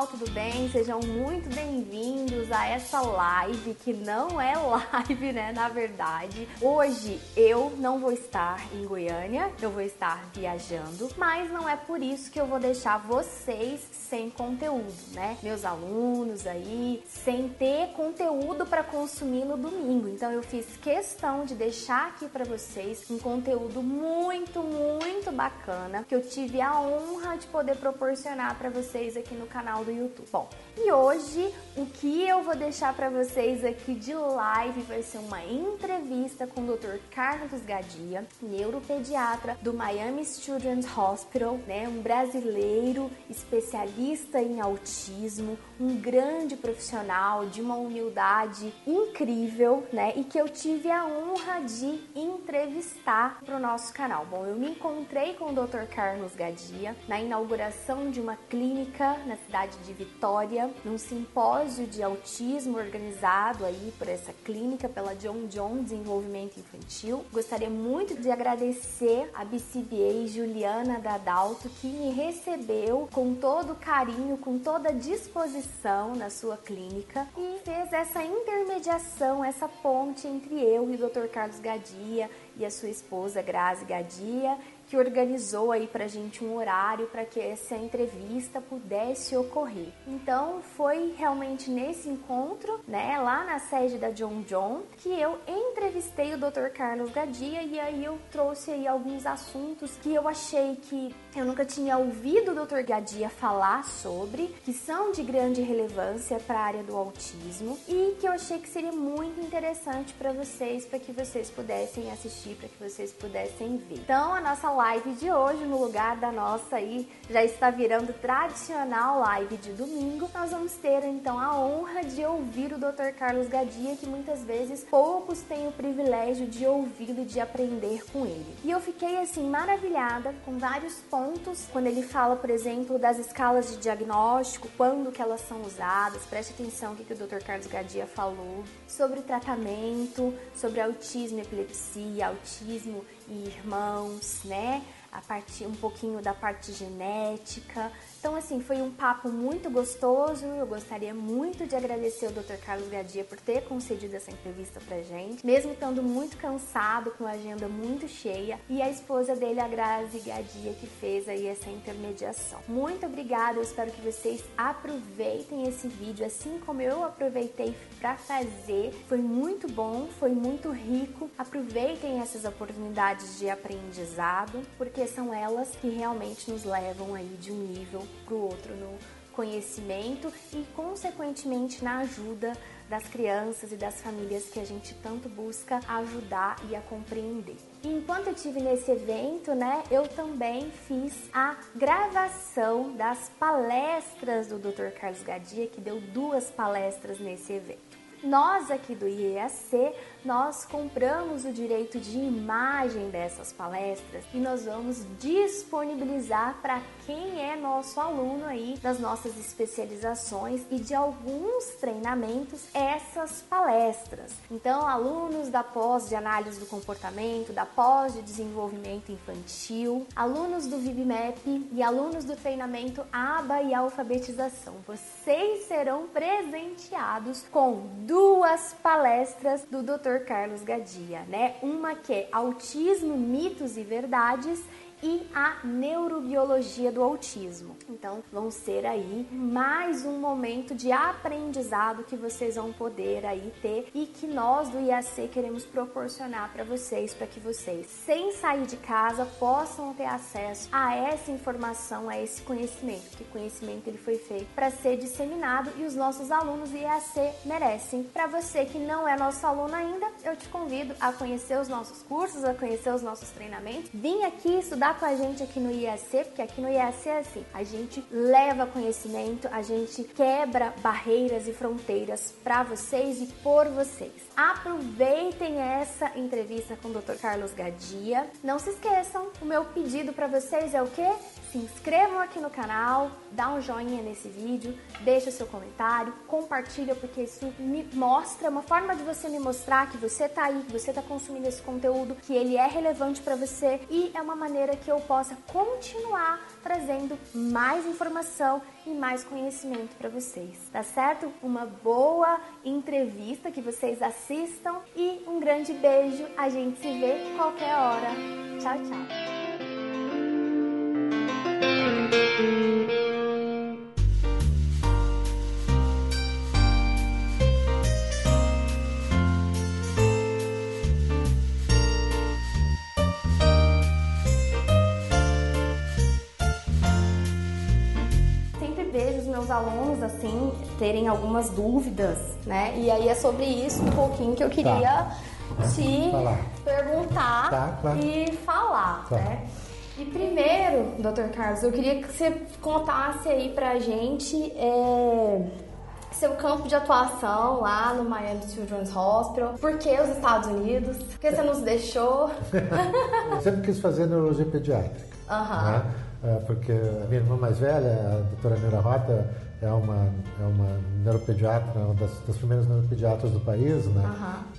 Pessoal, tudo bem? Sejam muito bem-vindos a essa live que não é live, né? Na verdade, hoje eu não vou estar em Goiânia, eu vou estar viajando, mas não é por isso que eu vou deixar vocês sem conteúdo, né? Meus alunos aí sem ter conteúdo para consumir no domingo. Então eu fiz questão de deixar aqui para vocês um conteúdo muito, muito bacana que eu tive a honra de poder proporcionar para vocês aqui no canal canal do YouTube. Bom, e hoje o que eu vou deixar para vocês aqui de live vai ser uma entrevista com o Dr. Carlos Gadia, neuropediatra do Miami Children's Hospital, né? Um brasileiro especialista em autismo, um grande profissional de uma humildade incrível, né? E que eu tive a honra de entrevistar para o nosso canal. Bom, eu me encontrei com o Dr. Carlos Gadia na inauguração de uma clínica na cidade de Vitória, num simpósio de autismo organizado aí por essa clínica pela John John Desenvolvimento Infantil. Gostaria muito de agradecer a BCBA Juliana Dadalto que me recebeu com todo carinho, com toda disposição na sua clínica e fez essa intermediação, essa ponte entre eu e o Dr. Carlos Gadia e a sua esposa Grazi Gadia que organizou aí pra gente um horário para que essa entrevista pudesse ocorrer. Então foi realmente nesse encontro, né, lá na sede da John John, que eu entrevistei o Dr. Carlos Gadia e aí eu trouxe aí alguns assuntos que eu achei que eu nunca tinha ouvido o Dr. Gadia falar sobre, que são de grande relevância para a área do autismo e que eu achei que seria muito interessante para vocês, para que vocês pudessem assistir, para que vocês pudessem ver. Então a nossa live de hoje, no lugar da nossa aí, já está virando tradicional live de domingo. Nós vamos ter então a honra de ouvir o Dr. Carlos Gadia, que muitas vezes poucos têm o privilégio de ouvi-lo e de aprender com ele. E eu fiquei assim maravilhada com vários pontos quando ele fala, por exemplo, das escalas de diagnóstico, quando que elas são usadas. Preste atenção o que, que o Dr. Carlos Gadia falou sobre tratamento, sobre autismo epilepsia, autismo e irmãos, né? A parte um pouquinho da parte genética, então, assim, foi um papo muito gostoso. Eu gostaria muito de agradecer ao Dr. Carlos Gadia por ter concedido essa entrevista pra gente, mesmo estando muito cansado, com a agenda muito cheia, e a esposa dele, a Grazi Gadia, que fez aí essa intermediação. Muito obrigada, eu espero que vocês aproveitem esse vídeo assim como eu aproveitei para fazer. Foi muito bom, foi muito rico. Aproveitem essas oportunidades de aprendizado, porque são elas que realmente nos levam aí de um nível para o outro no conhecimento e, consequentemente, na ajuda das crianças e das famílias que a gente tanto busca ajudar e a compreender. E enquanto eu tive nesse evento, né, eu também fiz a gravação das palestras do Dr. Carlos Gadia, que deu duas palestras nesse evento. Nós aqui do IEAC, nós compramos o direito de imagem dessas palestras e nós vamos disponibilizar para quem é nosso aluno aí das nossas especializações e de alguns treinamentos essas palestras. Então, alunos da pós de análise do comportamento, da pós de desenvolvimento infantil, alunos do VibMap e alunos do treinamento ABA e alfabetização, vocês serão presenteados com duas palestras do Dr. Carlos Gadia, né? Uma que é Autismo, Mitos e Verdades e a neurobiologia do autismo. Então, vão ser aí mais um momento de aprendizado que vocês vão poder aí ter e que nós do IAC queremos proporcionar para vocês, para que vocês, sem sair de casa, possam ter acesso a essa informação, a esse conhecimento, que conhecimento ele foi feito para ser disseminado e os nossos alunos do IAC merecem. Para você que não é nosso aluno ainda, eu te convido a conhecer os nossos cursos, a conhecer os nossos treinamentos. Vim aqui estudar com a gente aqui no IAC, porque aqui no IAC é assim, a gente leva conhecimento, a gente quebra barreiras e fronteiras para vocês e por vocês. Aproveitem essa entrevista com o Dr. Carlos Gadia. Não se esqueçam, o meu pedido para vocês é o quê? Se inscrevam aqui no canal, dá um joinha nesse vídeo, deixa seu comentário, compartilha porque isso me mostra uma forma de você me mostrar que você tá aí, que você tá consumindo esse conteúdo, que ele é relevante para você e é uma maneira que eu possa continuar trazendo mais informação e mais conhecimento para vocês, tá certo? Uma boa entrevista que vocês assistam e um grande beijo. A gente se vê qualquer hora. Tchau, tchau. Assim terem algumas dúvidas, né? E aí é sobre isso um pouquinho que eu queria tá. te falar. perguntar tá, claro. e falar, tá. né? E primeiro, Dr. Carlos, eu queria que você contasse aí pra gente é, seu campo de atuação lá no Miami Children's Hospital. Por que os Estados Unidos? Por que você nos deixou? eu sempre quis fazer neurologia pediátrica. Uhum. Né? É, porque a minha irmã mais velha, a doutora Neura Rota, é uma, é uma neuropediatra, uma das, das primeiras neuropediatras do país, né?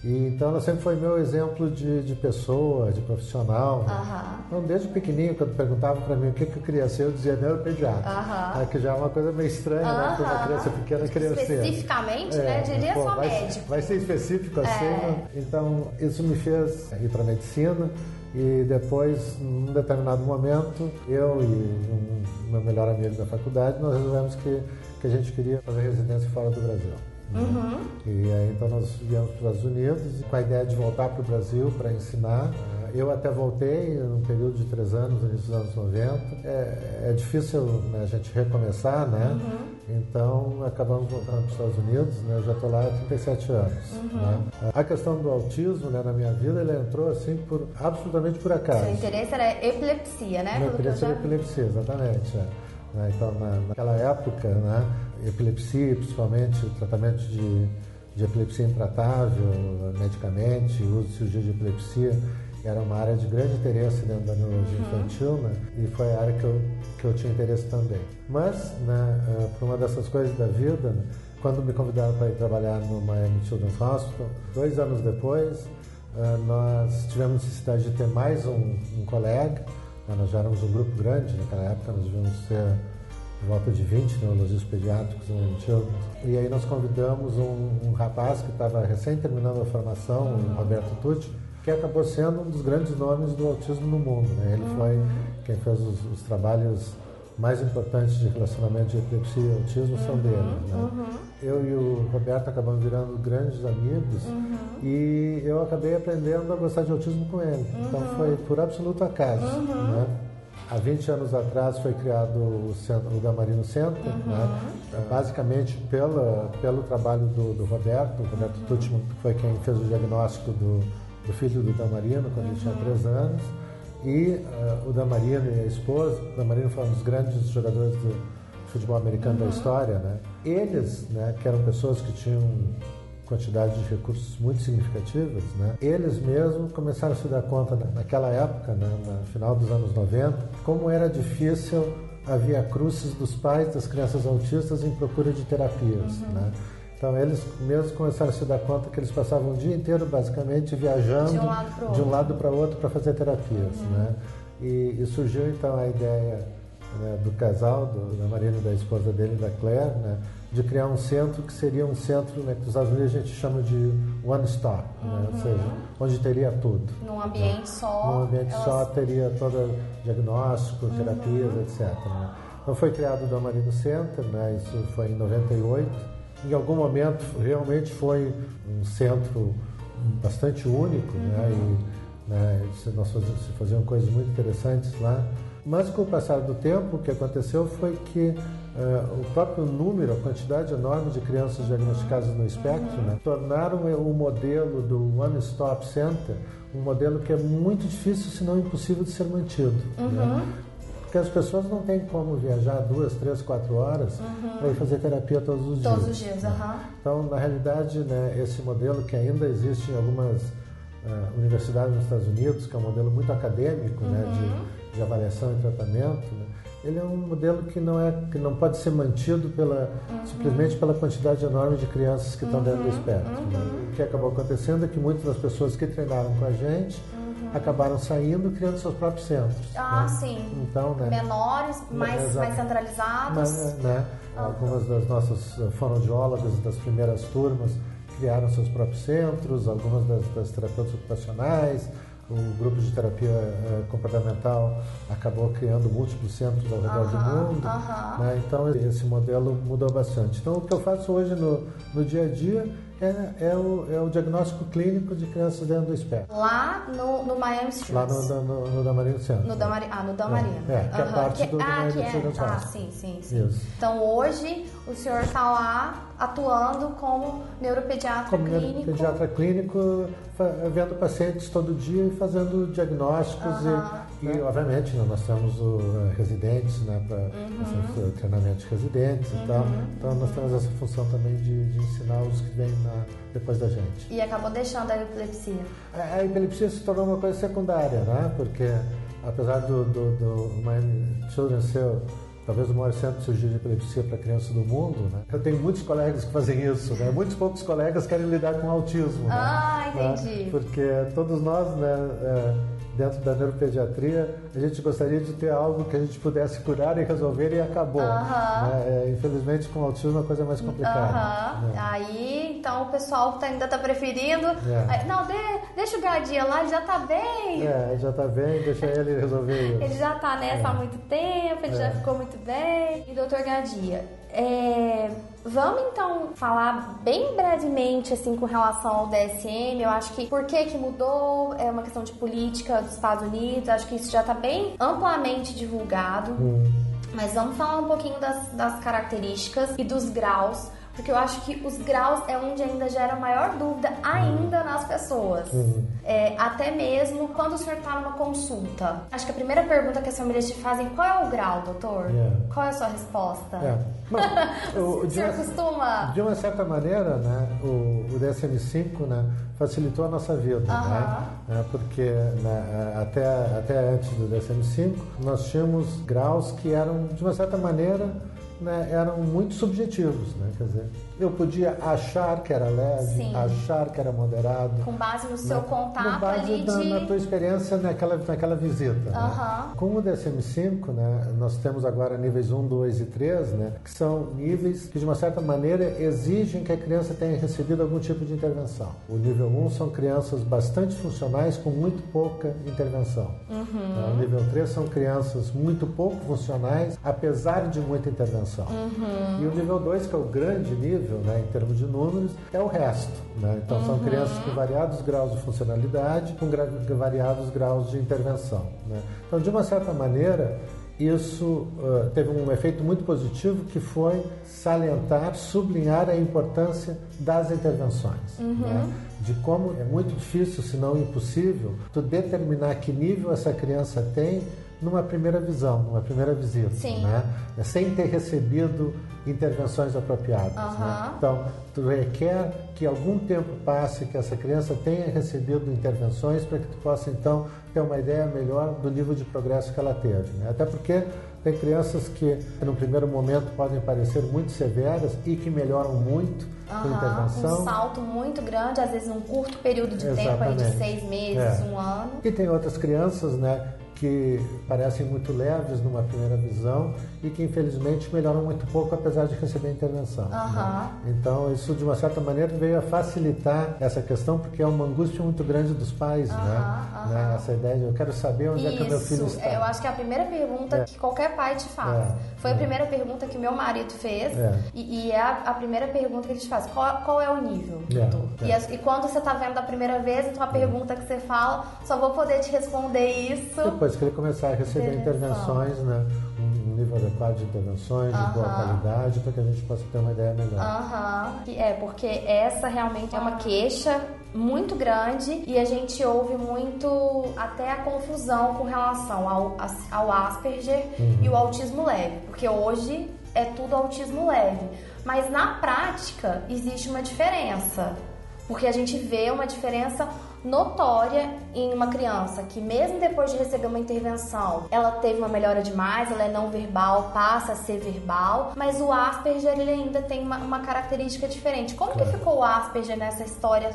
E, então ela sempre foi meu exemplo de, de pessoa, de profissional. Uhum. Então desde pequenininho, quando perguntavam para mim o que, que eu queria ser, eu dizia neuropediatra. É, que já é uma coisa meio estranha, né? Porque uma criança pequena queria ser. Especificamente, é, né? Diria pô, só vai, médico. Vai ser específico assim, é. Né? Então isso me fez ir para medicina. E depois, num determinado momento, eu e um meu melhor amigo da faculdade, nós resolvemos que, que a gente queria fazer residência fora do Brasil. Uhum. E aí então nós viemos para os Estados Unidos com a ideia de voltar para o Brasil para ensinar. Eu até voltei num período de três anos, no início dos anos 90. É, é difícil né, a gente recomeçar, né? Uhum. Então acabamos voltando para os Estados Unidos. Né? Eu já estou lá há 37 anos. Uhum. Né? A questão do autismo né, na minha vida, ele entrou assim por absolutamente por acaso. Seu interesse era epilepsia, né? Meu interesse era epilepsia, exatamente. É. Né? Então, na, naquela época, né, epilepsia, principalmente tratamento de, de epilepsia intratável, medicamente, uso de cirurgia de epilepsia, era uma área de grande interesse dentro da neurologia uhum. infantil, né? E foi a área que eu, que eu tinha interesse também. Mas, né, uh, por uma dessas coisas da vida, né, quando me convidaram para ir trabalhar no Miami Children's Hospital, dois anos depois, uh, nós tivemos necessidade de ter mais um, um colega, né? nós já éramos um grupo grande, naquela época nós devíamos ser por volta de 20 neurologistas pediátricos no Children's. E aí nós convidamos um, um rapaz que estava recém terminando a formação, o Roberto Tucci, que acabou sendo um dos grandes nomes do autismo no mundo. Né? Ele foi quem fez os, os, trabalhos mais importantes de relacionamento de epilepsia e autismo são uhum, dele. Né? Uhum. Eu e o Roberto acabamos virando grandes amigos uhum. e eu acabei aprendendo a gostar de autismo com ele. Então uhum. foi por absoluto acaso. Uhum. Né? Há 20 anos atrás foi criado o, centro, o Damarino Centro, uhum. né? basicamente pela, pelo trabalho do, do Roberto. O Roberto uhum. Tutman foi quem fez o diagnóstico do, do filho do Damarino quando ele tinha 3 anos. E uh, o Damarino e a esposa, o Damarino foi um dos grandes jogadores do futebol americano uhum. da história, né? Eles, né, que eram pessoas que tinham quantidade de recursos muito significativas, né? Eles mesmos começaram a se dar conta naquela época, né, no final dos anos 90, como era difícil havia cruzes dos pais das crianças autistas em procura de terapias, uhum. né? Então eles mesmos começaram a se dar conta que eles passavam o dia inteiro basicamente viajando de um lado para outro para fazer terapias, uhum. né? E, e, surgiu então a ideia né, do casal, do, da Marina e da esposa dele, da Claire, né, de criar um centro que seria um centro né, que nos Estados Unidos a gente chama de one stop, uhum. né, ou seja, onde teria tudo. Num ambiente né? só. Num ambiente elas... só teria todo diagnóstico, uhum. terapias, etc. Né? Então foi criado o Damarino Center, né, isso foi em 98 em algum momento realmente foi um centro bastante único, né? uhum. E né, nós fazíamos, faziam coisas muito interessantes lá. Mas com o passar do tempo, o que aconteceu foi que uh, o próprio número, a quantidade enorme de crianças diagnosticadas no espectro, uhum. né, tornaram o modelo do One Stop Center um modelo que é muito difícil, se não impossível, de ser mantido. Né? Uhum. Né? Porque as pessoas não têm como viajar duas, três, quatro horas uhum. para ir fazer terapia todos os todos dias. Todos os dias, uhum. Então, na realidade, né, esse modelo que ainda existe em algumas uh, universidades nos Estados Unidos, que é um modelo muito acadêmico né, de, uhum. de avaliação e tratamento, né, ele é um modelo que não é que não pode ser mantido pela uhum. simplesmente pela quantidade enorme de crianças que estão uhum. dentro do espectro. Né? Uhum. O que acabou acontecendo é que muitas das pessoas que treinaram com a gente uhum. Acabaram saindo criando seus próprios centros. Ah, né? sim. Então, né? Menores, mais, mais centralizados. Mas, né? Algumas das nossas eh, fonoaudiólogas das primeiras turmas criaram seus próprios centros, algumas das, das terapeutas ocupacionais, o grupo de terapia uh, comportamental acabou criando múltiplos centros ao redor do mundo. Né? Então, esse modelo mudou bastante. Então, o que eu faço hoje no, no dia a dia é, é, o, é o diagnóstico clínico de crianças dentro do espectro. Lá no, no Miami Street? Lá no, no, no Damarino Center. No Damari, ah, no Damarino. É, é que é parte que, do ah, que é, Ah, sim, sim, sim. Isso. Então, hoje, o senhor está lá atuando como neuropediatra como clínico? Como neuropediatra clínico, vendo pacientes todo dia e fazendo diagnósticos e, e, obviamente, né, nós temos o, uh, residentes, né, para uhum. treinamento de residentes uhum. e tal. Então, nós temos essa função também de, de ensinar os que vêm na, depois da gente. E acabou deixando a epilepsia? A, a epilepsia se tornou uma coisa secundária, né, porque apesar do, do, do Miami Children's ser talvez o maior centro de cirurgia de epilepsia para crianças do mundo, né? Eu tenho muitos colegas que fazem isso, né? Muitos poucos colegas querem lidar com autismo. Né? Ah, né? entendi. Porque todos nós, né, é, dentro da neuropediatria, a gente gostaria de ter algo que a gente pudesse curar e resolver e acabou. Uh -huh. né? é, infelizmente, com autismo é a coisa mais complicada. Uh -huh. né? Aí, então, o pessoal tá, ainda está preferindo. É. Não, de, deixa o Gadia lá, ele já está bem. É, já está bem, deixa ele resolver isso. Ele já está nessa é. há muito tempo, ele já é. ficou muito bem. E doutor Gadia, é, vamos então falar bem brevemente assim com relação ao DSM. Eu acho que por que que mudou é uma questão de política dos Estados Unidos. Acho que isso já está bem amplamente divulgado. Hum. Mas vamos falar um pouquinho das, das características e dos graus porque eu acho que os graus é onde ainda gera maior dúvida ainda nas pessoas. Uhum. É, até mesmo quando o senhor está numa consulta. Acho que a primeira pergunta que as famílias te fazem, qual é o grau, doutor? Yeah. É. Qual é a sua resposta? Yeah. É. o, o senhor uma, costuma... De uma certa maneira, né, o, o DSM-5 né, facilitou a nossa vida, né? É, porque né, até, até antes do DSM-5 nós tínhamos graus que eram, de uma certa maneira, né, eram muito subjetivos, né? Quer dizer, eu podia achar que era leve, Sim. achar que era moderado. Com base no seu né, contato base ali da, de... na tua experiência naquela, naquela visita. Né? Com o DSM-5, né, nós temos agora níveis 1, 2 e 3, né, que são níveis que, de uma certa maneira, exigem que a criança tenha recebido algum tipo de intervenção. O nível 1 são crianças bastante funcionais com muito pouca intervenção. Uhum. O nível 3 são crianças muito pouco funcionais, apesar de muita intervenção. Uhum. E o nível 2, que é o grande nível, né, em termos de números, é o resto. Né? Então, uhum. são crianças com variados graus de funcionalidade, com variados graus de intervenção. Né? Então, de uma certa maneira, isso uh, teve um efeito muito positivo que foi salientar, sublinhar a importância das intervenções. Uhum. Né? De como é muito difícil, se não impossível, tu determinar que nível essa criança tem numa primeira visão, numa primeira visita, Sim. né? sem ter recebido intervenções apropriadas. Uhum. Né? Então, tu requer que algum tempo passe, que essa criança tenha recebido intervenções para que tu possa então ter uma ideia melhor do nível de progresso que ela teve. Né? Até porque tem crianças que, no primeiro momento, podem parecer muito severas e que melhoram muito uhum, com intervenção. Um salto muito grande, às vezes num curto período de Exatamente. tempo, aí de seis meses, é. um ano. E tem outras crianças, né, que parecem muito leves numa primeira visão e que infelizmente melhoram muito pouco apesar de receber intervenção. Uhum. Né? Então isso de uma certa maneira veio a facilitar essa questão porque é uma angústia muito grande dos pais, uhum. né? Uhum. né? Essa ideia de eu quero saber onde isso. é que o meu filho está. Eu acho que é a primeira pergunta é. que qualquer pai te faz. É. Foi a é. primeira pergunta que meu marido fez é. e, e, é a, a, primeira pergunta que ele te faz. Qual, qual é o nível? É, e, as, e, quando você está vendo a primeira vez, então a pergunta que você fala, só vou poder te responder isso. Depois que ele começar a receber intervenções, né? Nível adequado de intervenções, de boa qualidade, para que a gente possa ter uma ideia melhor. Aham. É, porque essa realmente é uma queixa muito grande e a gente ouve muito até a confusão com relação ao, ao Asperger uhum. e o autismo leve, porque hoje é tudo autismo leve. Mas na prática existe uma diferença, porque a gente vê uma diferença notória em uma criança que mesmo depois de receber uma intervenção, ela teve uma melhora demais, ela é não verbal, passa a ser verbal, mas o Asperger ele ainda tem uma, uma característica diferente. Como que ficou o Asperger nessa história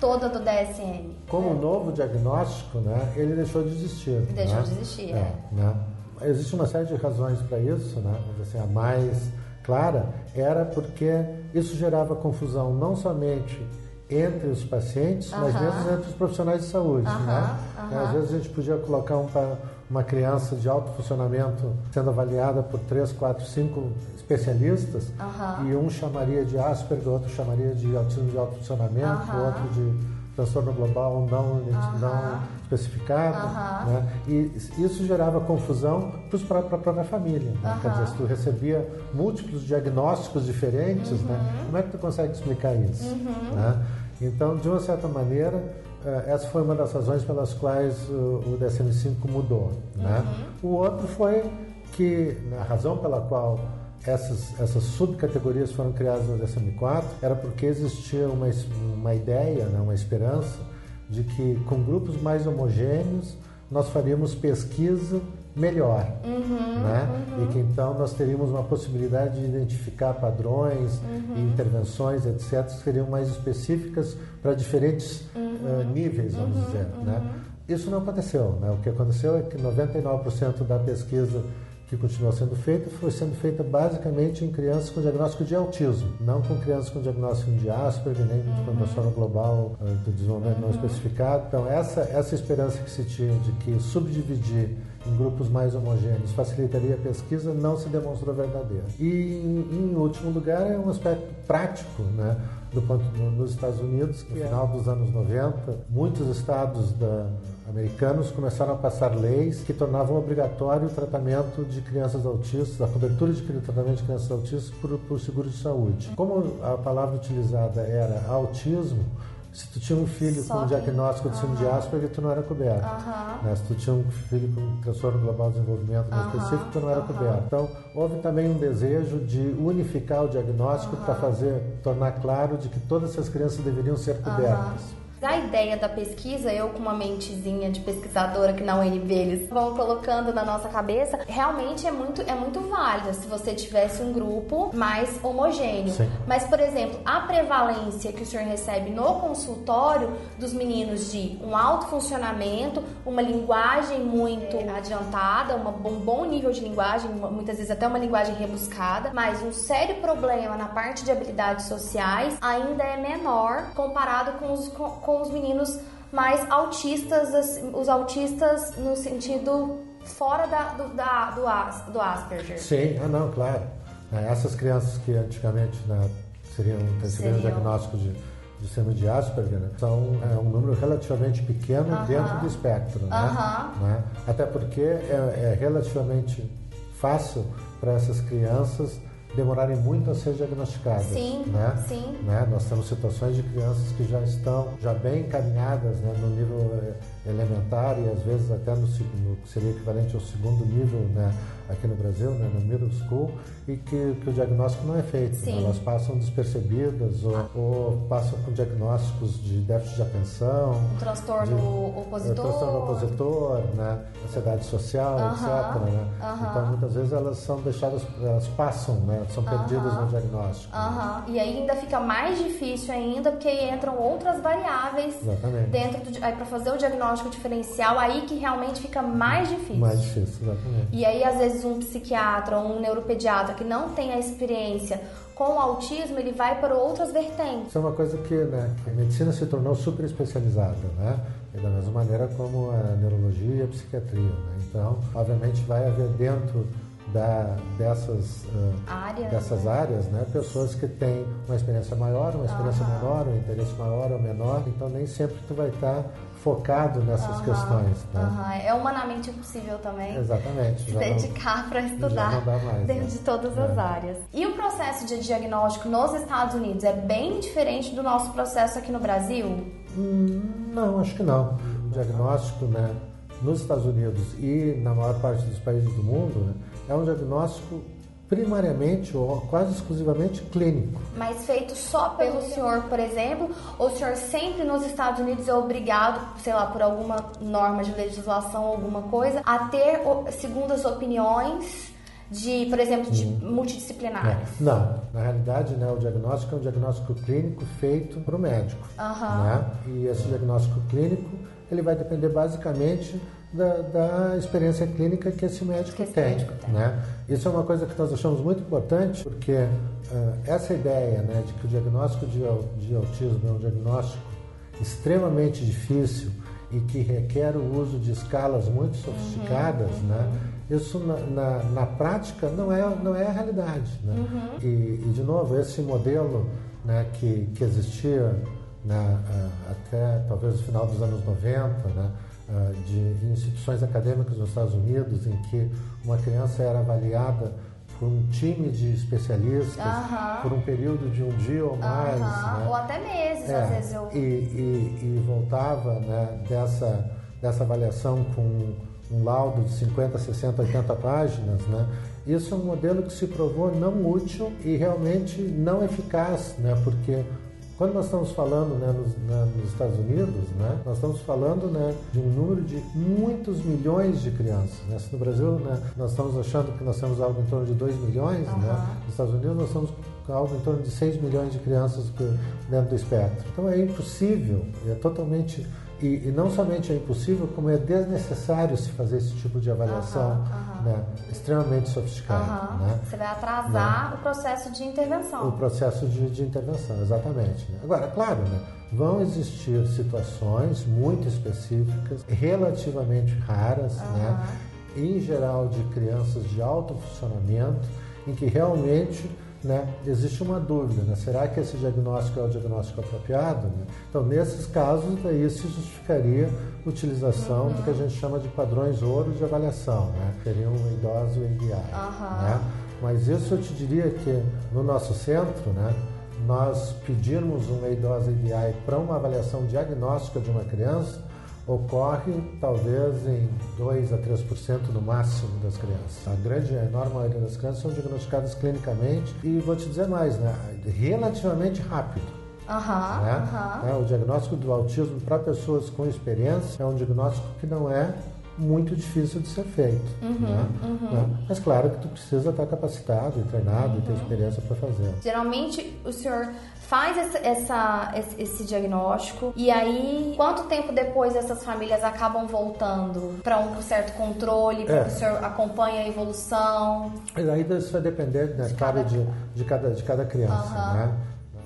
toda do DSM? Como é. novo diagnóstico, né, ele deixou de existir. Deixou né? de existir, é. é. Né? Existe uma série de razões para isso, né? Mas, assim, a mais clara era porque isso gerava confusão não somente entre os pacientes, mas mesmo entre os profissionais de saúde. né? Às vezes a gente podia colocar um, uma criança de alto funcionamento sendo avaliada por três, quatro, cinco especialistas e um chamaria de Asperger, outro chamaria de autismo de alto funcionamento, outro de transtorno global não, não especificado. Né? E isso gerava confusão para a própria família. Né? Quer dizer, se tu recebia múltiplos diagnósticos diferentes, né? uhum. como é que tu consegue explicar isso? Uhum. Né? Então, de uma certa maneira, eh, essa foi uma das razões pelas quais o DSM-5 mudou. Né? Uhum. O outro foi que a razão pela qual essas, essas subcategorias foram criadas no DSM-4 era porque existia uma, uma ideia, né, uma esperança de que com grupos mais homogêneos nós faríamos pesquisa melhor, uhum, né? Uhum. E que então nós teríamos uma possibilidade de identificar padrões uhum. e intervenções, etc., que seriam mais específicas para diferentes uh, níveis, vamos uhum, dizer, né? Uhum. Isso não aconteceu, né? O que aconteceu é que 99% da pesquisa que continua sendo feita foi sendo feita basicamente em crianças com diagnóstico de autismo, não com crianças com diagnóstico de Asperger, nem de transtorno global eh, do desenvolvimento não especificado. Então, essa, essa esperança que se tinha de que subdividir em grupos mais homogêneos facilitaria a pesquisa não se demonstrou verdadeira. E, em, em último lugar, é um aspecto prático, né? do ponto nos Estados Unidos, no final dos anos 90, muitos estados da, americanos começaram a passar leis que tornavam obrigatório o tratamento de crianças autistas, a cobertura de tratamento de crianças autistas por, por seguro de saúde. Como a palavra utilizada era autismo, se tu tinha um filho Só com diagnóstico de síndrome de Asperger, tu não era coberto. Né? Se tu tinha um filho com transtorno global de desenvolvimento uh específico, tu não era coberto. Então, houve também um desejo de unificar o diagnóstico para fazer, tornar claro de que todas essas crianças deveriam ser cobertas. A ideia da pesquisa, eu com uma mentezinha de pesquisadora que na UNB eles vão colocando na nossa cabeça, realmente é muito, é muito válida se você tivesse um grupo mais homogêneo. Sim. Mas, por exemplo, a prevalência que o senhor recebe no consultório dos meninos de um alto funcionamento, uma linguagem muito adiantada, uma, um bom nível de linguagem, muitas vezes até uma linguagem rebuscada, mas um sério problema na parte de habilidades sociais ainda é menor comparado com os com, com os meninos mais autistas, assim, os autistas no sentido fora da, do, da, do, do Asperger. Sim, ah, não, claro. É, essas crianças que antigamente né, seriam, recebiam diagnóstico de, de síndrome de Asperger né, são é, um número relativamente pequeno uh -huh. dentro do espectro. Né? Uh -huh. né? Até porque é, é relativamente fácil para essas crianças demorarem muito a ser diagnosticadas. Sim, né? sim. Né? Nós temos situações de crianças que já estão já bem encaminhadas né, no nível eh, elementar e às vezes até no, no que seria equivalente ao segundo nível né, aqui no Brasil, né, no middle school, e que, que o diagnóstico não é feito. Né? Elas passam despercebidas ou, ou, passam com diagnósticos de déficit de atenção. Um transtorno de, opositor. transtorno opositor, né? ansiedade social, uh -huh. etc. Né? Uh -huh. Então, muitas vezes elas são deixadas, elas passam, né? são perdidas uh -huh. no diagnóstico. Né? E aí ainda fica mais difícil ainda, porque entram outras variáveis exatamente. dentro do para fazer o diagnóstico diferencial, aí que realmente fica mais difícil. Mais difícil, exatamente. E aí, às vezes, vezes um psiquiatra ou um neuropediatra que não tem a experiência com o autismo, ele vai para outras vertentes. Isso é uma coisa que né, a medicina se tornou super especializada, né? E da mesma maneira como a neurologia e a psiquiatria. Né? Então, obviamente, vai haver dentro da, dessas, uh, áreas, dessas né? áreas, né? pessoas que têm uma experiência maior, uma experiência uhum. menor, um interesse maior ou menor, então nem sempre tu vai estar focado nessas uhum. questões. Né? Uhum. É humanamente impossível também Exatamente, se dedicar para estudar mais, dentro né? de todas é. as áreas. E o processo de diagnóstico nos Estados Unidos é bem diferente do nosso processo aqui no Brasil? Hum, não, acho que não. O diagnóstico, né, nos Estados Unidos e na maior parte dos países do mundo, né, é um diagnóstico primariamente ou quase exclusivamente clínico. Mas feito só pelo senhor, por exemplo, ou o senhor sempre nos Estados Unidos é obrigado, sei lá, por alguma norma de legislação, alguma coisa, a ter segundas opiniões de, por exemplo, de hum. multidisciplinares? É. Não, na realidade, né, o diagnóstico é um diagnóstico clínico feito para o médico. Uhum. Né? E esse diagnóstico clínico ele vai depender basicamente da, da experiência clínica que esse médico, que esse tem, médico tem. Né? Isso é uma coisa que nós achamos muito importante, porque uh, essa ideia né, de que o diagnóstico de, de autismo é um diagnóstico extremamente difícil e que requer o uso de escalas muito sofisticadas, uhum, né? Isso na, na, na, prática não é, não é a realidade. Né? Uhum. E, e, de novo, esse modelo né, que, que existia né, até talvez o final dos anos 90, né, de instituições acadêmicas nos Estados Unidos, em que uma criança era avaliada por um time de especialistas uhum. por um período de um dia ou mais. Uhum. Né? Ou até meses, é, às vezes. Eu... E, e, e voltava né, dessa, dessa avaliação com um laudo de 50, 60, 80 páginas, né? Isso é um modelo que se provou não útil e realmente não eficaz, né? Porque quando nós estamos falando né, nos, nos, Estados Unidos, né, nós estamos falando né, de um número de muitos milhões de crianças. Né? Se no Brasil né, nós estamos achando que nós temos algo em torno de 2 milhões, uhum. né? nos Estados Unidos nós estamos algo em torno de 6 milhões de crianças dentro do espectro. Então é impossível, é totalmente e, e, não somente é impossível, como é desnecessário se fazer esse tipo de avaliação uhum, uhum. Né, extremamente sofisticada. Uhum. Né? Você vai atrasar né? o processo de intervenção. O processo de, de intervenção, exatamente. Né? Agora, claro, né, vão existir situações muito específicas, relativamente raras, né, em geral de crianças de alto funcionamento, em que realmente né, existe uma dúvida, né? será que esse diagnóstico é o diagnóstico apropriado? Né? Então, nesses casos, daí se justificaria a utilização uhum. do que a gente chama de padrões ouro de avaliação, né? seriam o idoso EDI. Uhum. Né? Mas isso eu te diria que no nosso centro, né, nós pedirmos um EIDOS EDI para uma avaliação diagnóstica de uma criança, ocorre talvez em 2 a 3% no máximo das crianças. A grande, a enorme maioria das crianças são diagnosticadas clinicamente e vou te dizer mais, né, relativamente rápido. Uhum, né? uhum. o diagnóstico do autismo para pessoas com experiência é um diagnóstico que não é muito difícil de ser feito. Uhum, né? uhum. Né? Mas claro que tu precisa estar capacitado treinado uhum. e ter uhum. experiência para fazer. Geralmente o senhor faz essa, essa, esse diagnóstico e aí quanto tempo depois essas famílias acabam voltando para um certo controle, para é. que o senhor acompanhe a evolução? Aí isso vai depender, né, de claro, cada... De, de, cada, de cada criança, né?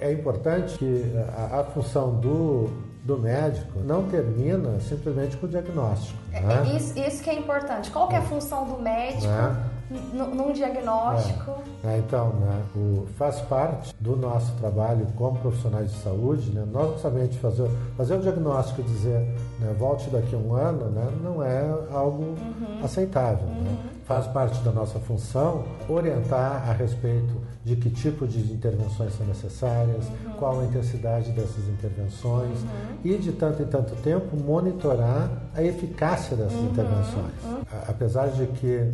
É importante que a, a função do, do médico não termina simplesmente com o diagnóstico. É, né? isso, isso que é importante. Qual que é a função do médico? Né? Num diagnóstico. É. É, então, né, o, faz parte do nosso trabalho como profissionais de saúde, né, não somente fazer, fazer o diagnóstico e dizer né, volte daqui a um ano, né, não é algo uhum. aceitável. Né. Uhum. Né? Faz parte da nossa função orientar a respeito de que tipo de intervenções são necessárias, uhum. qual a intensidade dessas intervenções uhum. e de tanto em tanto tempo monitorar a eficácia dessas uhum. intervenções. Uhum. Apesar de que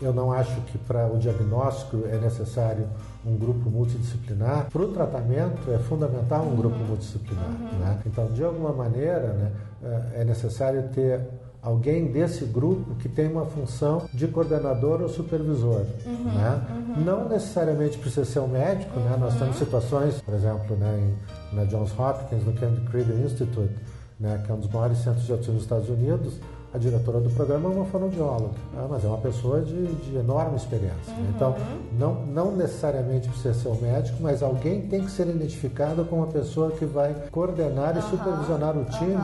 eu não acho que para o diagnóstico é necessário um grupo multidisciplinar. Para o tratamento é fundamental um grupo multidisciplinar. Uhum. Né? Então, de alguma maneira, né, é necessário ter alguém desse grupo que tem uma função de coordenador ou supervisor. Uhum, né? uhum. Não necessariamente precisa ser um médico, né? nós temos situações, por exemplo, né, em, na Johns Hopkins, no Kennedy Krieger Institute, né, que é um dos maiores centros de autismo dos Estados Unidos, a diretora do programa é uma fonoaudióloga, né? mas é uma pessoa de, de enorme experiência. Uhum. Então, não, não necessariamente precisa ser o médico, mas alguém tem que ser identificado como uma pessoa que vai coordenar uhum. e supervisionar o time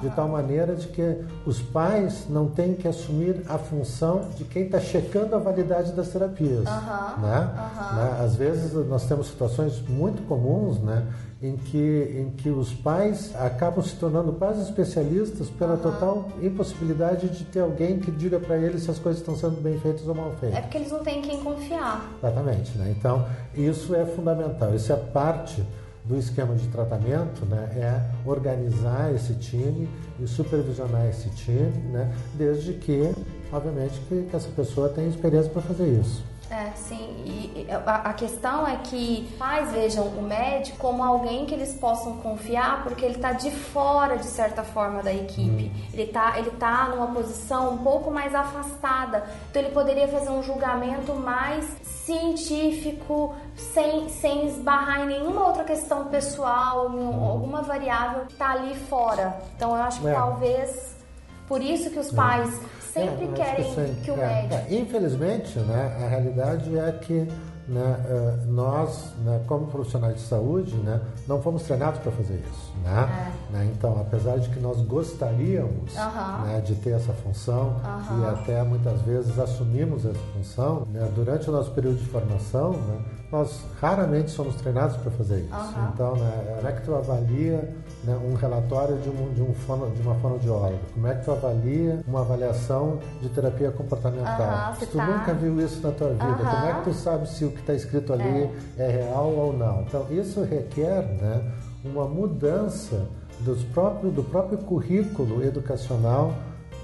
de tal maneira de que os pais não têm que assumir a função de quem está checando a validade das terapias. Né? né? Às vezes nós temos situações muito comuns, né? em que, em que os pais acabam se tornando quase especialistas pela uhum. total impossibilidade de ter alguém que diga para eles se as coisas estão sendo bem feitas ou mal feitas. É porque eles não têm quem confiar. Exatamente. Né? Então, isso é fundamental. Isso é parte do esquema de tratamento né, é organizar esse time e supervisionar esse time, né, desde que, obviamente, que, que essa pessoa tenha experiência para fazer isso. É, sim. E a, a, questão é que pais vejam o médico como alguém que eles possam confiar, porque ele está de fora, de certa forma, da equipe. Hum. Ele está ele tá numa posição um pouco mais afastada. Então, ele poderia fazer um julgamento mais científico, sem, sem esbarrar em nenhuma outra questão pessoal, em hum. alguma variável que está ali fora. Então, eu acho que é. talvez por isso que os pais sempre é, querem que, o é, médico. É, infelizmente, né, a realidade é que né, eh, nós, né, como profissionais de saúde, né, não fomos treinados para fazer isso. Né? É. né? Então, apesar de que nós gostaríamos né, de ter essa função e até muitas vezes assumimos essa função, durante o nosso período de formação, nós raramente somos treinados para fazer isso. Então, né, como é que tu avalia né, um relatório de, um, de, um fono, de uma fonoaudióloga? Como é que tu avalia uma avaliação de terapia comportamental? se tu tá... nunca viu isso na tua vida, como é que tu sabe se o que está escrito ali é. é. real ou não. Então, isso requer né, uma mudança dos próprios, do próprio currículo educacional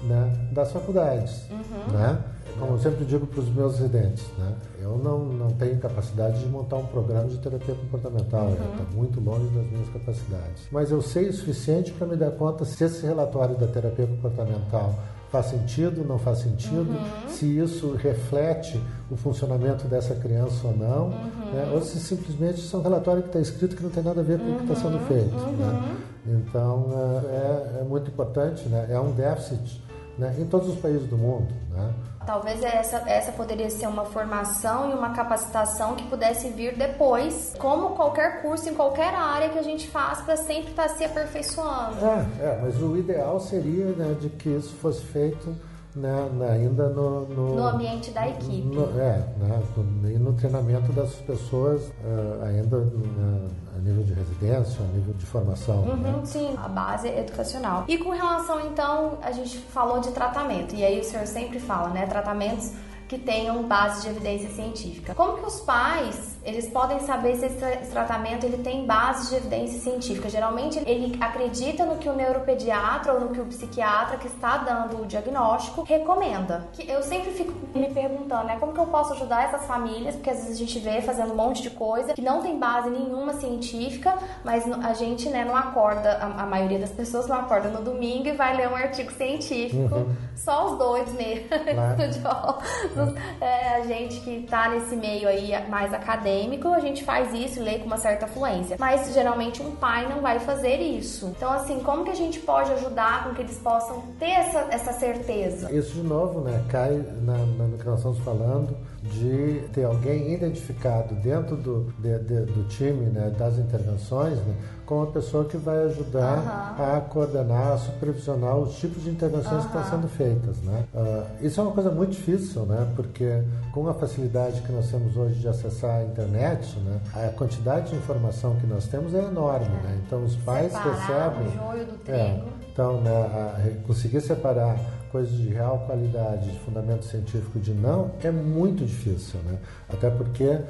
né, das faculdades. Uhum. Né? Como eu sempre digo para os meus residentes, né, eu não, não tenho capacidade de montar um programa de terapia comportamental, está uhum. muito longe das minhas capacidades. Mas eu sei o suficiente para me dar conta se esse relatório da terapia comportamental faz sentido, não faz sentido, uhum. se isso reflete o funcionamento dessa criança ou não, uhum. né? ou se simplesmente isso é um relatório que está escrito que não tem nada a ver com o que está sendo uhum. feito. Né? Uhum. Então é, é, muito importante, né? é um déficit né? em todos os países do mundo. Né? Talvez essa, essa poderia ser uma formação e uma capacitação que pudesse vir depois, como qualquer curso em qualquer área que a gente faz para sempre estar tá se aperfeiçoando. É, é, mas o ideal seria né, de que isso fosse feito né, ainda no, no, no, ambiente da equipe. No, é, né, no, no treinamento das pessoas, uh, ainda né, a nível de residência, a nível de formação. Uhum, né? Sim, a base educacional. E com relação, então, a gente falou de tratamento, e aí o senhor sempre fala, né, tratamentos que tenham base de evidência científica. Como que os pais, eles podem saber se esse tratamento ele tem base de evidência científica? Geralmente ele acredita no que o neuropediatra ou no que o psiquiatra que está dando o diagnóstico recomenda. Que eu sempre fico me perguntando, né, como que eu posso ajudar essas famílias? Porque às vezes a gente vê fazendo um monte de coisa que não tem base nenhuma científica, mas a gente, né, não acorda, a, a maioria das pessoas não acorda no domingo e vai ler um artigo científico. Uhum. Só os doidos mesmo, estudiosos é, a gente que está nesse meio aí mais acadêmico, a gente faz isso e lê com uma certa fluência. Mas geralmente um pai não vai fazer isso. Então, assim, como que a gente pode ajudar com que eles possam ter essa, essa certeza? Isso de novo, né? Cai na, na, no que nós estamos falando de ter alguém identificado dentro do, de, de, do time, né, das intervenções, né, com a pessoa que vai ajudar uhum. a coordenar, a supervisionar os tipos de intervenções uhum. que estão sendo feitas. Né? Uh, isso é uma coisa muito difícil, né? porque com a facilidade que nós temos hoje de acessar a internet, né, a quantidade de informação que nós temos é enorme. É. Né? Então os pais Separar recebem. O joio do trigo. É, então, né, a, conseguir separar coisas de real qualidade, de fundamento científico de não, é muito difícil, né? Até porque uh,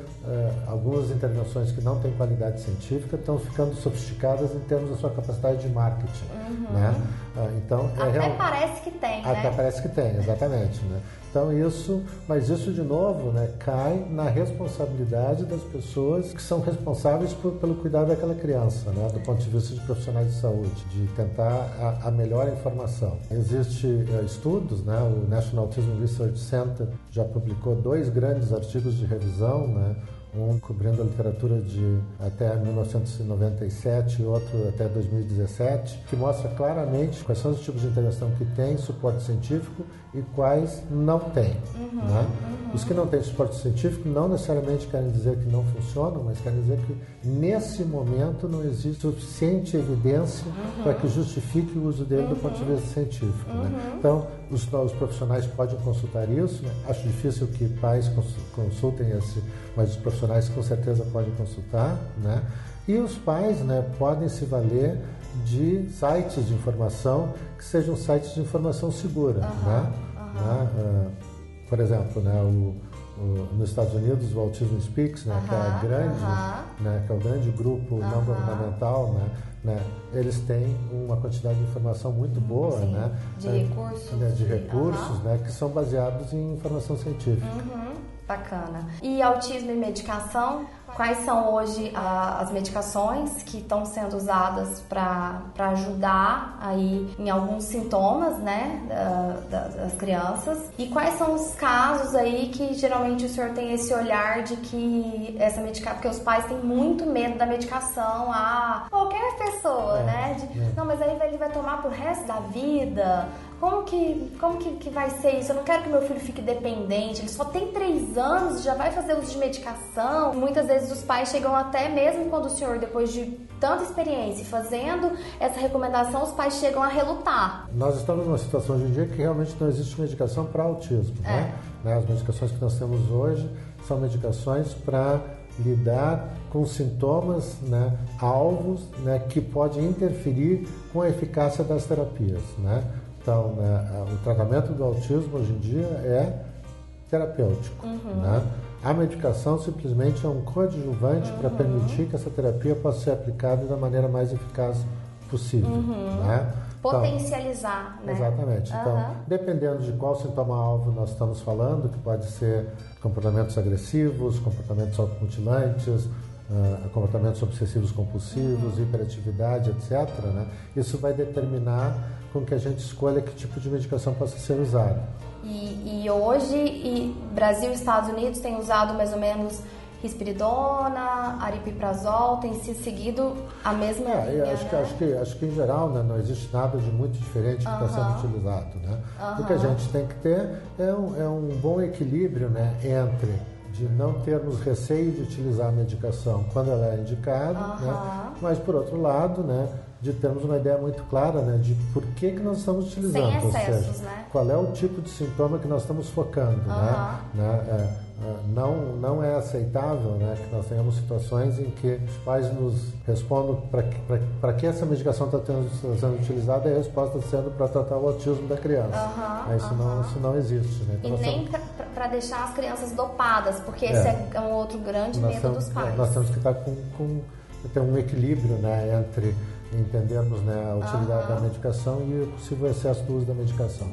algumas intervenções que não têm qualidade científica estão ficando sofisticadas em termos da sua capacidade de marketing, uhum. né? Uh, então, é Até real... parece que tem, Até né? parece que tem, exatamente, né? Então isso, mas isso de novo, né, cai na responsabilidade das pessoas que são responsáveis por, pelo cuidado daquela criança, né, do ponto de vista de profissionais de saúde, de tentar a, a melhor informação. Existem é, estudos, né, o National Autism Research Center já publicou dois grandes artigos de revisão, né, um cobrindo a literatura de até 1997 e outro até 2017, que mostra claramente quais são os tipos de intervenção que têm suporte científico e quais não têm. Uhum, né? uhum. Os que não têm suporte científico não necessariamente querem dizer que não funcionam, mas querem dizer que nesse momento não existe suficiente evidência uhum. para que justifique o uso dele do ponto de uhum. vista científico. Né? Uhum. Então, os, os, profissionais podem consultar isso. Né? Acho difícil que pais consultem esse, mas os profissionais com certeza podem consultar. Né? E os pais né, podem se valer de sites de informação que sejam sites de informação segura. Uhum, né? Uhum. Né? Uh, por exemplo, né, o, o, nos Estados Unidos, o Autism Speaks, né, uhum, que, é grande, né, que é o grande grupo não governamental, né, né, eles têm uma quantidade de informação muito boa, Sim, né, de recursos, né, de recursos, né, que são baseados em informação científica. Uhum, bacana. E autismo e medicação? Quais são hoje ah, as medicações que estão sendo usadas para ajudar aí em alguns sintomas, né, da, das crianças? E quais são os casos aí que geralmente o senhor tem esse olhar de que essa medicação, porque os pais têm muito medo da medicação a qualquer pessoa, é, né? De, é. Não, mas aí ele vai tomar pro resto da vida. Como que, como que, que vai ser isso? Eu não quero que meu filho fique dependente. Ele só tem três anos, já vai fazer uso de medicação. Muitas vezes os pais chegam até mesmo quando o senhor, depois de tanta experiência fazendo essa recomendação, os pais chegam a relutar. Nós estamos numa situação hoje em dia que realmente não existe medicação para autismo. É. Né? né? As medicações que nós temos hoje são medicações para lidar com sintomas né, alvos né, que podem interferir com a eficácia das terapias. Né? Então, né, o tratamento do autismo hoje em dia é terapêutico. Uhum. Né? A medicação simplesmente é um coadjuvante uhum. para permitir que essa terapia possa ser aplicada da maneira mais eficaz possível. Uhum. Né? Então, Potencializar, então, né? Exatamente. Então, dependendo de qual sintoma-alvo nós estamos falando, que pode ser comportamentos agressivos, comportamentos automutilantes, uh, comportamentos obsessivos compulsivos, uhum. hiperatividade, etc., né? isso vai determinar com que a gente escolha que tipo de medicação possa ser usada. E, e hoje, e Brasil e Estados Unidos têm usado mais ou menos risperidona, aripiprazol, tem se seguido a mesma é, linha, acho, né? que, acho, que, acho que em geral né, não existe nada de muito diferente que está sendo utilizado. Né? O que a gente tem que ter é um, é um bom equilíbrio né, entre de não termos receio de utilizar a medicação quando ela é indicada, né? mas por outro lado, né, de termos uma ideia muito clara né, de por que, que nós estamos utilizando, Sem excessos, ou seja, né? qual é o tipo de sintoma que nós estamos focando. Né? né? É, é, não, não é aceitável né, que nós tenhamos situações em que os pais nos respondam para que essa medicação está sendo utilizada e a resposta está sendo para tratar o autismo da criança. Uhum, isso, uhum. não, isso não existe. Né? Então, e nem para deixar as crianças dopadas, porque é. esse é um outro grande nós medo temos, dos pais. Nós temos que estar com, com ter um equilíbrio né, entre entendermos né, a utilidade uhum. da medicação e o possível excesso do uso da medicação.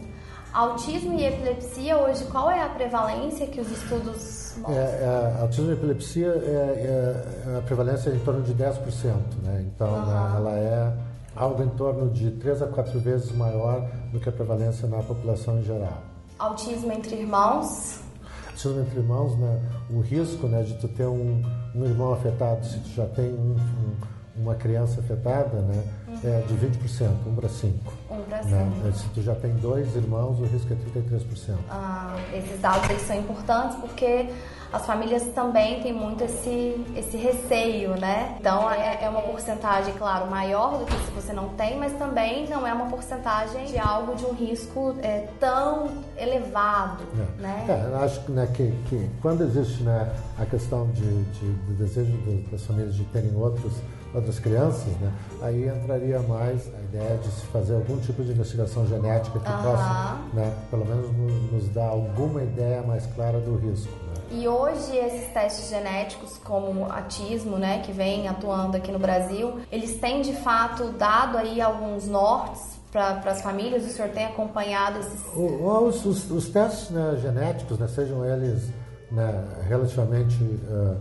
Autismo e epilepsia, hoje, qual é a prevalência que os estudos mostram? É, é, autismo e epilepsia, é, é, a prevalência é em torno de 10%, né? Então, uhum. né, ela é algo em torno de 3 a 4 vezes maior do que a prevalência na população em geral. Autismo entre irmãos? Autismo entre irmãos, né? O risco né, de tu ter um, um irmão afetado, se tu já tem um, um uma criança afetada, né, uhum. é de 20%, 1 para 5. 1 para 5. Né? Se tu já tem dois irmãos, o risco é 33%. Ah, esses dados são importantes porque as famílias também têm muito esse, esse receio, né? Então é, é, uma porcentagem, claro, maior do que se você não tem, mas também não é uma porcentagem de algo de um risco é, tão elevado, é. né? É, acho né, que, que quando existe né, a questão de, de, de desejo das famílias de terem outros outras crianças, né? aí entraria mais a ideia de se fazer algum tipo de investigação genética que uhum. possa, né, pelo menos nos dar alguma ideia mais clara do risco. Né? E hoje esses testes genéticos, como o atismo, né, que vem atuando aqui no Brasil, eles têm de fato dado aí alguns nortes para as famílias? O senhor tem acompanhado esses? Os, os, os testes né, genéticos, né, sejam eles né, relativamente uh,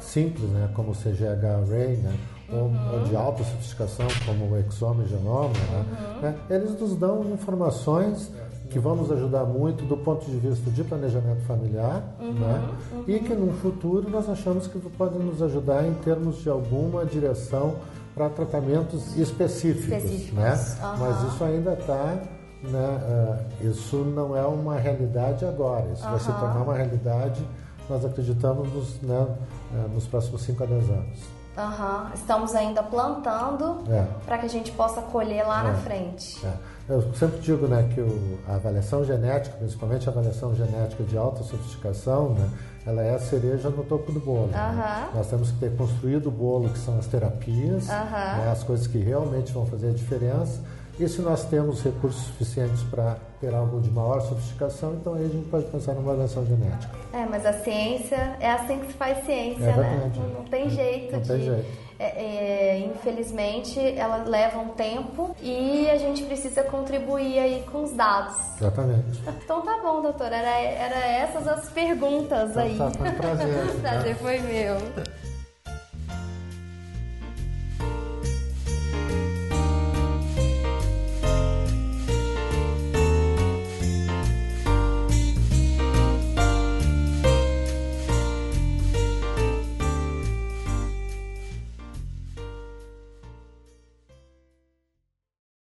simples, né, como o CGH-Array, né, uhum. ou de alta sofisticação, como o exome e genoma, né? uhum. né? eles nos dão informações que vão nos ajudar muito do ponto de vista de planejamento familiar, uhum, né? Uhum. e que no futuro nós achamos que podem nos ajudar em termos de alguma direção para tratamentos específicos, específicos. né? Uhum. Mas isso ainda está, né? Uh, isso não é uma realidade agora. Isso vai se tornar uma realidade. Nós acreditamos nos, né, uh, nos próximos 5 a 10 anos. Uhum. Estamos ainda plantando é. para que a gente possa colher lá é. na frente. É. Eu sempre digo né, que o, a avaliação genética, principalmente a avaliação genética de alta sofisticação, né, ela é a cereja no topo do bolo. Né? Nós temos que ter construído o bolo, que são as terapias, né, as coisas que realmente vão fazer a diferença. E se nós temos recursos suficientes para ter algo de maior sofisticação, então aí a gente pode pensar numa avaliação genética. É, mas a ciência é assim que se faz ciência, é né? Não, não, tem jeito não de. Tem jeito. É, é, infelizmente, ela leva um tempo e a gente precisa contribuir aí com os dados. Exatamente. Então tá bom, doutora. Era, era essas as perguntas então, aí. Tá, foi um prazer. prazer né? foi meu.